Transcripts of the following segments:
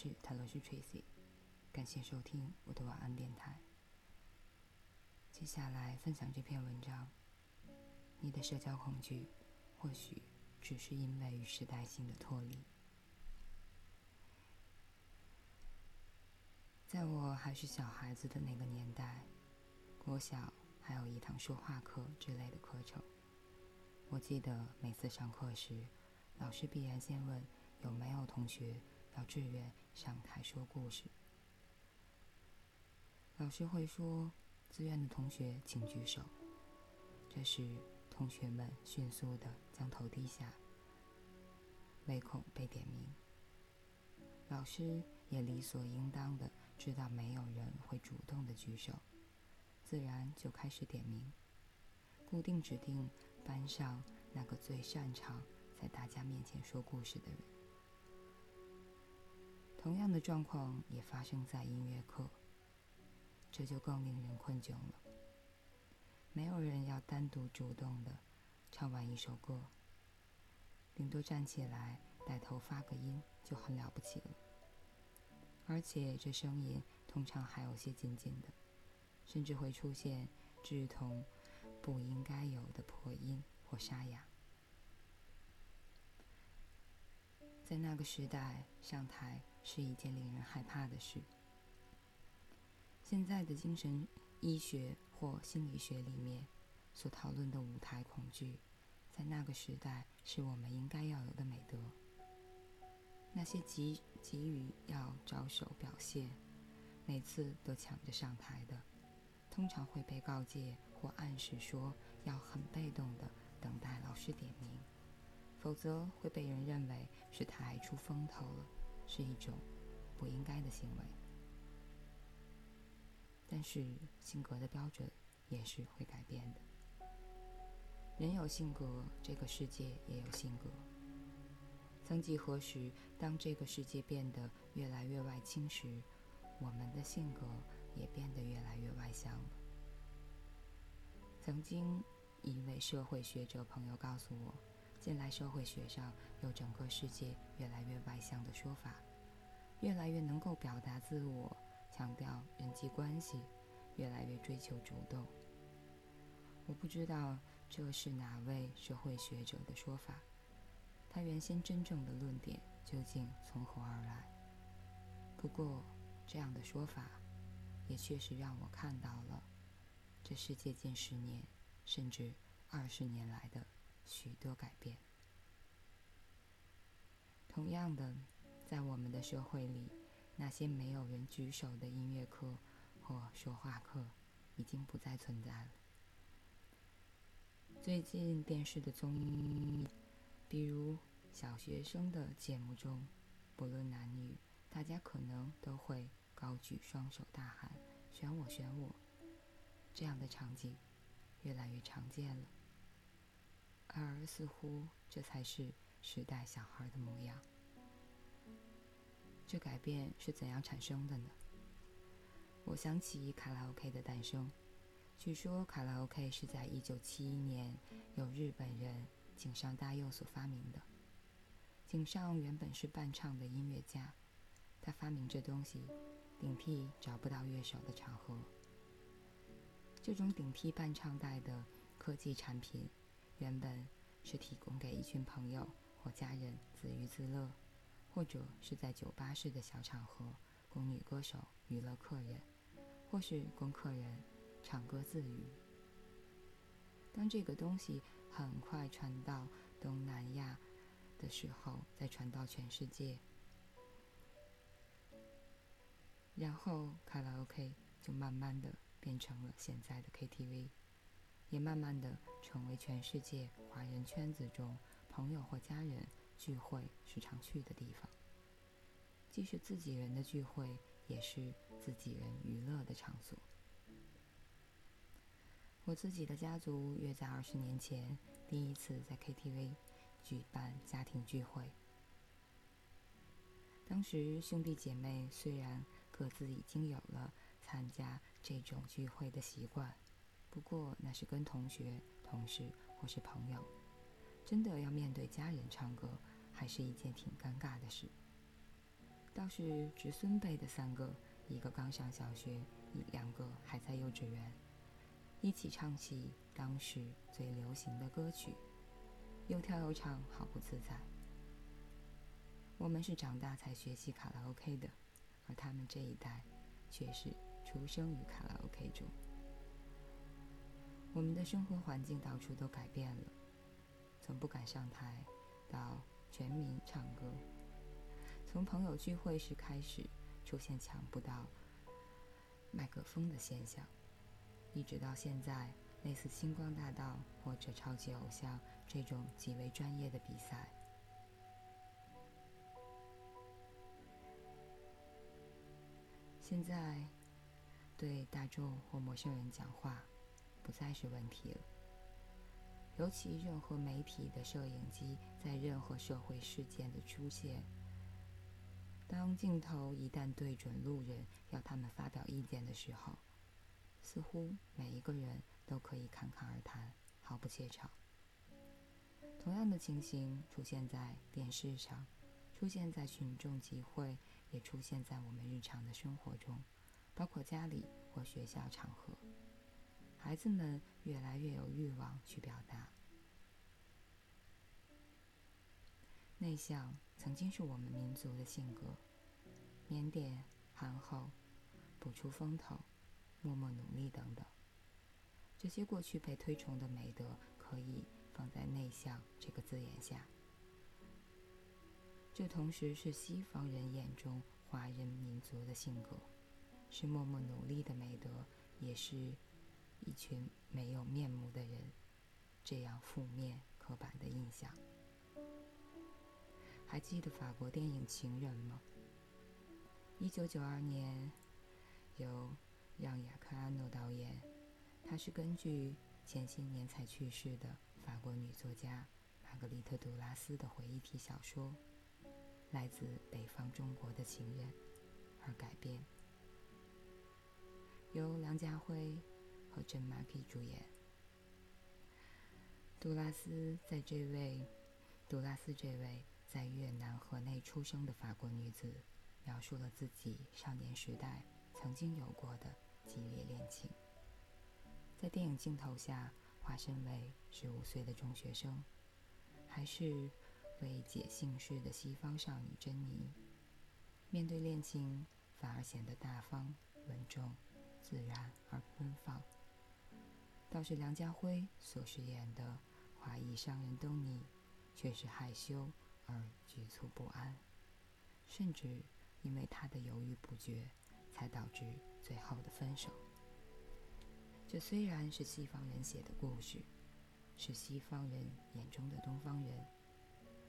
是泰罗斯 Tracy，感谢收听我的晚安电台。接下来分享这篇文章：你的社交恐惧，或许只是因为与时代性的脱离。在我还是小孩子的那个年代，国小还有一堂说话课之类的课程。我记得每次上课时，老师必然先问有没有同学。要志愿上台说故事，老师会说：“自愿的同学请举手。”这时，同学们迅速的将头低下，唯恐被点名。老师也理所应当的知道没有人会主动的举手，自然就开始点名，固定指定班上那个最擅长在大家面前说故事的人。同样的状况也发生在音乐课，这就更令人困窘了。没有人要单独主动的唱完一首歌，顶多站起来带头发个音就很了不起了。而且这声音通常还有些紧紧的，甚至会出现志同不应该有的破音或沙哑。在那个时代，上台。是一件令人害怕的事。现在的精神医学或心理学里面所讨论的舞台恐惧，在那个时代是我们应该要有的美德。那些急急于要招手表现，每次都抢着上台的，通常会被告诫或暗示说要很被动的等待老师点名，否则会被人认为是太出风头了。是一种不应该的行为，但是性格的标准也是会改变的。人有性格，这个世界也有性格。曾几何时，当这个世界变得越来越外倾时，我们的性格也变得越来越外向了。曾经一位社会学者朋友告诉我。近来社会学上有整个世界越来越外向的说法，越来越能够表达自我，强调人际关系，越来越追求主动。我不知道这是哪位社会学者的说法，他原先真正的论点究竟从何而来？不过这样的说法，也确实让我看到了这世界近十年甚至二十年来的。许多改变。同样的，在我们的社会里，那些没有人举手的音乐课或说话课已经不再存在了。最近电视的综艺，比如小学生的节目中，不论男女，大家可能都会高举双手大喊“选我，选我”，这样的场景越来越常见了。而似乎这才是时代小孩的模样。这改变是怎样产生的呢？我想起卡拉 OK 的诞生。据说卡拉 OK 是在1971年由日本人井上大佑所发明的。井上原本是伴唱的音乐家，他发明这东西顶替找不到乐手的场合。这种顶替伴唱带的科技产品。原本是提供给一群朋友或家人自娱自乐，或者是在酒吧式的小场合供女歌手娱乐客人，或是供客人唱歌自娱。当这个东西很快传到东南亚的时候，再传到全世界，然后卡拉 OK 就慢慢的变成了现在的 KTV。也慢慢的成为全世界华人圈子中朋友或家人聚会时常去的地方。既是自己人的聚会，也是自己人娱乐的场所。我自己的家族约在二十年前第一次在 KTV 举办家庭聚会。当时兄弟姐妹虽然各自已经有了参加这种聚会的习惯。不过那是跟同学、同事或是朋友，真的要面对家人唱歌，还是一件挺尴尬的事。倒是侄孙辈的三个，一个刚上小学，一两个还在幼稚园，一起唱起当时最流行的歌曲，又跳又唱，好不自在。我们是长大才学习卡拉 OK 的，而他们这一代却是出生于卡拉 OK 中。我们的生活环境到处都改变了，从不敢上台到全民唱歌。从朋友聚会时开始出现抢不到麦克风的现象，一直到现在，类似星光大道或者超级偶像这种极为专业的比赛，现在对大众或陌生人讲话不再是问题了。尤其任何媒体的摄影机在任何社会事件的出现。当镜头一旦对准路人，要他们发表意见的时候，似乎每一个人都可以侃侃而谈，毫不怯场。同样的情形出现在电视上，出现在群众集会，也出现在我们日常的生活中，包括家里或学校场合。孩子们越来越有欲望去表达。内向曾经是我们民族的性格，腼腆、憨厚、不出风头、默默努力等等，这些过去被推崇的美德，可以放在“内向”这个字眼下。这同时是西方人眼中华人民族的性格，是默默努力的美德，也是一群没有面目的人这样负面刻板的印象。还记得法国电影《情人》吗？一九九二年，由让·雅克·安诺导演，他是根据前些年才去世的法国女作家玛格丽特·杜拉斯的回忆体小说《来自北方中国的情人》而改编，由梁家辉和郑马基主演。杜拉斯在这位，杜拉斯这位。在越南河内出生的法国女子，描述了自己少年时代曾经有过的激烈恋情。在电影镜头下，化身为十五岁的中学生，还是未解姓氏的西方少女珍妮，面对恋情反而显得大方、稳重、自然而奔放。倒是梁家辉所饰演的华裔商人东尼，却是害羞。而局促不安，甚至因为他的犹豫不决，才导致最后的分手。这虽然是西方人写的故事，是西方人眼中的东方人，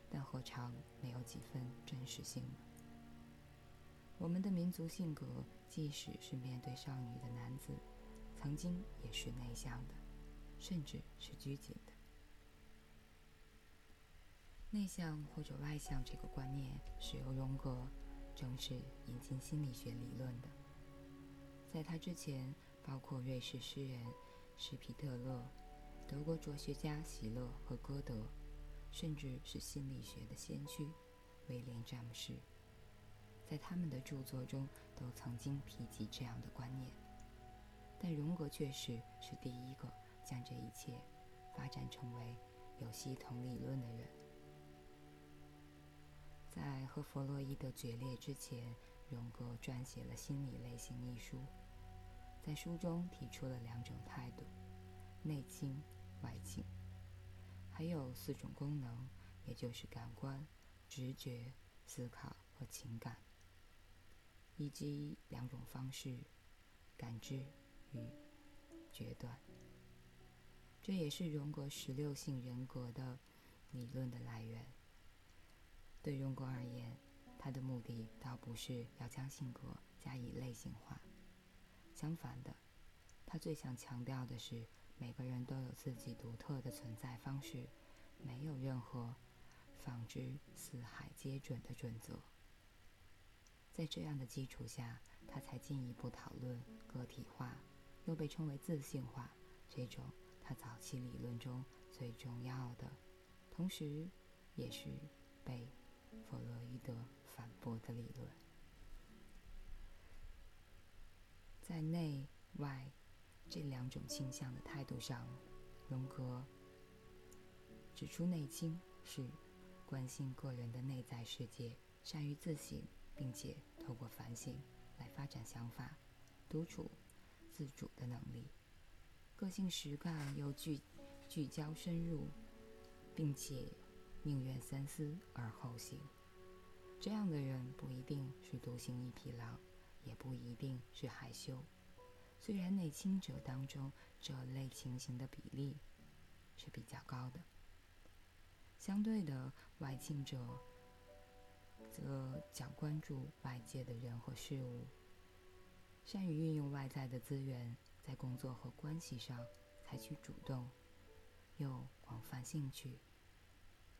但何尝没有几分真实性呢？我们的民族性格，即使是面对少女的男子，曾经也是内向的，甚至是拘谨的。内向或者外向这个观念是由荣格正式引进心理学理论的。在他之前，包括瑞士诗人施皮特勒、德国哲学家席勒和歌德，甚至是心理学的先驱威廉·詹姆士，在他们的著作中都曾经提及这样的观念。但荣格确实是第一个将这一切发展成为有系统理论的人。在和弗洛伊德决裂之前，荣格撰写了《心理类型》一书，在书中提出了两种态度：内倾、外倾，还有四种功能，也就是感官、直觉、思考和情感，以及两种方式：感知。与决断。这也是荣格十六性人格的理论的来源。对荣格而言，他的目的倒不是要将性格加以类型化，相反的，他最想强调的是每个人都有自己独特的存在方式，没有任何仿之四海皆准的准则。在这样的基础下，他才进一步讨论个体化，又被称为自信化这种他早期理论中最重要的，同时也是被弗洛伊德反驳的理论。在内外这两种倾向的态度上，荣格指出，内倾是关心个人的内在世界，善于自省，并且透过反省来发展想法。独处自主的能力。个性实干又聚聚焦深入，并且宁愿三思而后行。这样的人不一定是独行一匹狼，也不一定是害羞。虽然内倾者当中这类情形的比例是比较高的，相对的外倾者则较关注外界的人和事物，善于运用外在的资源，在工作和关系上采取主动又广泛兴趣，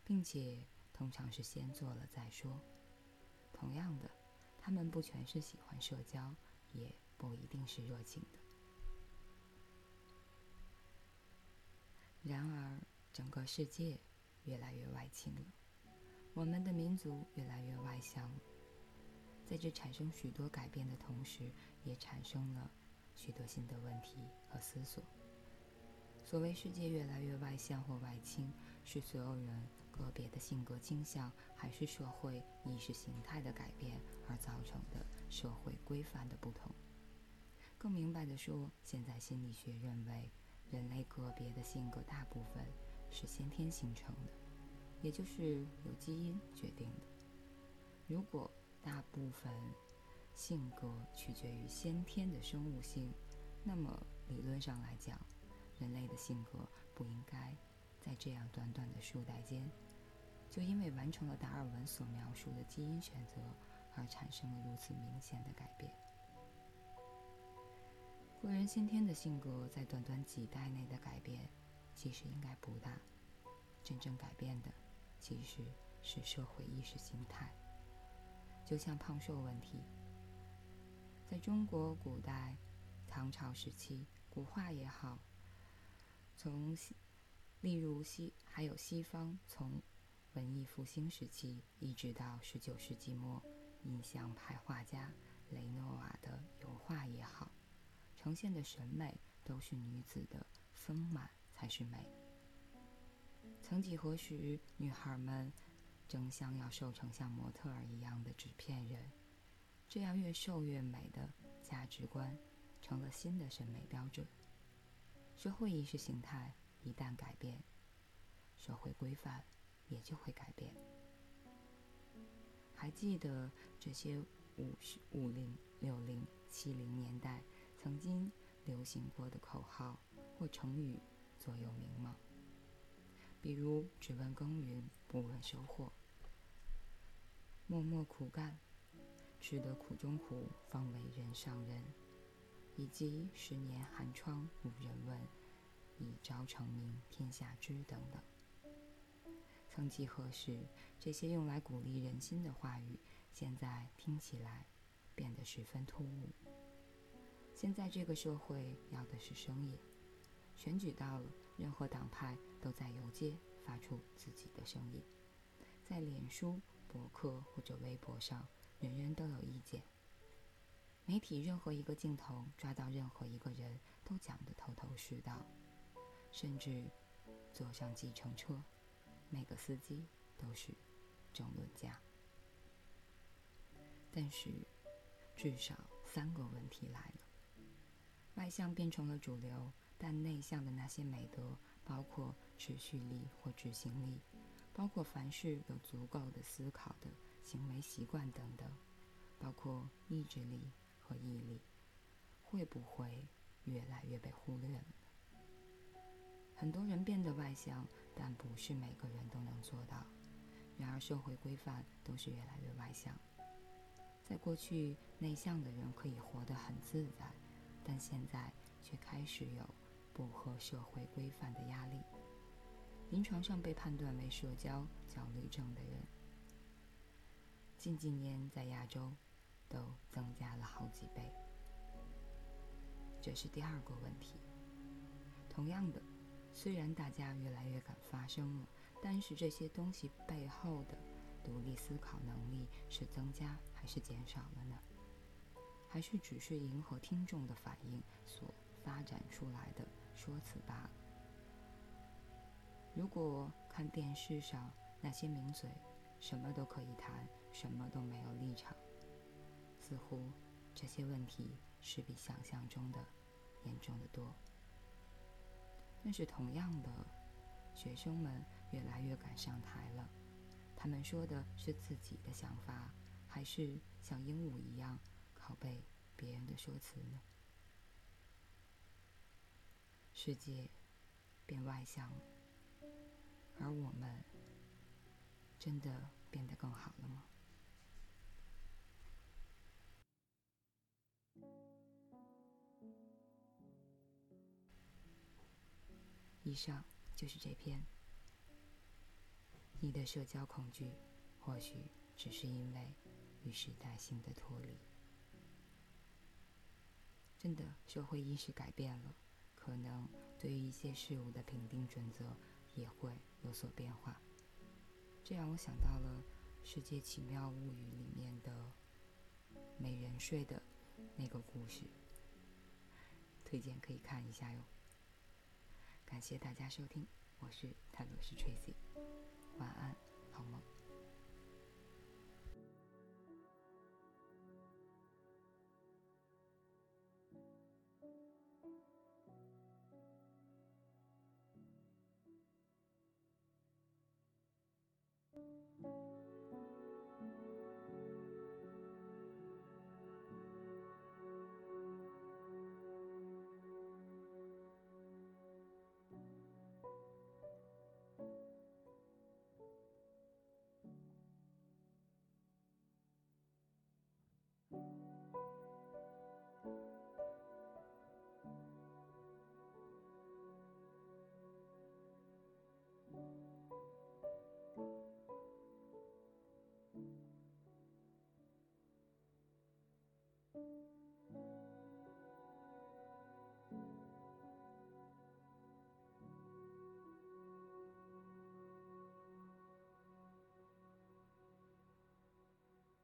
并且通常是先做了再说。同样的，他们不全是喜欢社交，也不一定是热情的。然而，整个世界越来越外倾了，我们的民族越来越外向。在这产生许多改变的同时，也产生了许多新的问题和思索。所谓世界越来越外向或外倾，是所有人。个别的性格倾向，还是社会意识形态的改变而造成的社会规范的不同。更明白的说，现在心理学认为，人类个别的性格大部分是先天形成的，也就是由基因决定的。如果大部分性格取决于先天的生物性，那么理论上来讲，人类的性格不应该在这样短短的数代间。就因为完成了达尔文所描述的基因选择，而产生了如此明显的改变。个人先天的性格在短短几代内的改变，其实应该不大。真正改变的，其实是社会意识形态。就像胖瘦问题，在中国古代、唐朝时期，古画也好，从西，例如西，还有西方从。文艺复兴时期一直到十九世纪末，印象派画家雷诺瓦的油画也好，呈现的审美都是女子的丰满才是美。曾几何时，女孩们争相要瘦成像模特儿一样的纸片人，这样越瘦越美的价值观成了新的审美标准。社会意识形态一旦改变，社会规范。也就会改变。还记得这些五十五零六零七零年代曾经流行过的口号或成语座右铭吗？比如“只问耕耘不问收获”，“默默苦干，吃得苦中苦，方为人上人”，以及“十年寒窗无人问，一朝成名天下知”等等。曾几何时，这些用来鼓励人心的话语，现在听起来变得十分突兀。现在这个社会要的是声音，选举到了，任何党派都在游街发出自己的声音，在脸书、博客或者微博上，人人都有意见。媒体任何一个镜头抓到任何一个人都讲得头头是道，甚至坐上计程车。每个司机都是争论家，但是至少三个问题来了：外向变成了主流，但内向的那些美德，包括持续力或执行力，包括凡事有足够的思考的行为习惯等等，包括意志力和毅力，会不会越来越被忽略了？很多人变得外向。但不是每个人都能做到。然而，社会规范都是越来越外向。在过去，内向的人可以活得很自在，但现在却开始有不合社会规范的压力。临床上被判断为社交焦虑症的人，近几年在亚洲都增加了好几倍。这是第二个问题。同样的。虽然大家越来越敢发声了，但是这些东西背后的独立思考能力是增加还是减少了呢？还是只是迎合听众的反应所发展出来的说辞罢了。如果看电视上那些名嘴，什么都可以谈，什么都没有立场，似乎这些问题是比想象中的严重的多。但是同样的，学生们越来越敢上台了，他们说的是自己的想法，还是像鹦鹉一样拷贝别人的说辞呢？世界变外向了。而我们真的变得更好了吗？以上就是这篇。你的社交恐惧，或许只是因为与时代性的脱离。真的，社会意识改变了，可能对于一些事物的评定准则。也会有所变化，这让我想到了《世界奇妙物语》里面的美人睡的那个故事，推荐可以看一下哟。感谢大家收听，我是泰罗斯 Tracy，晚安，好梦。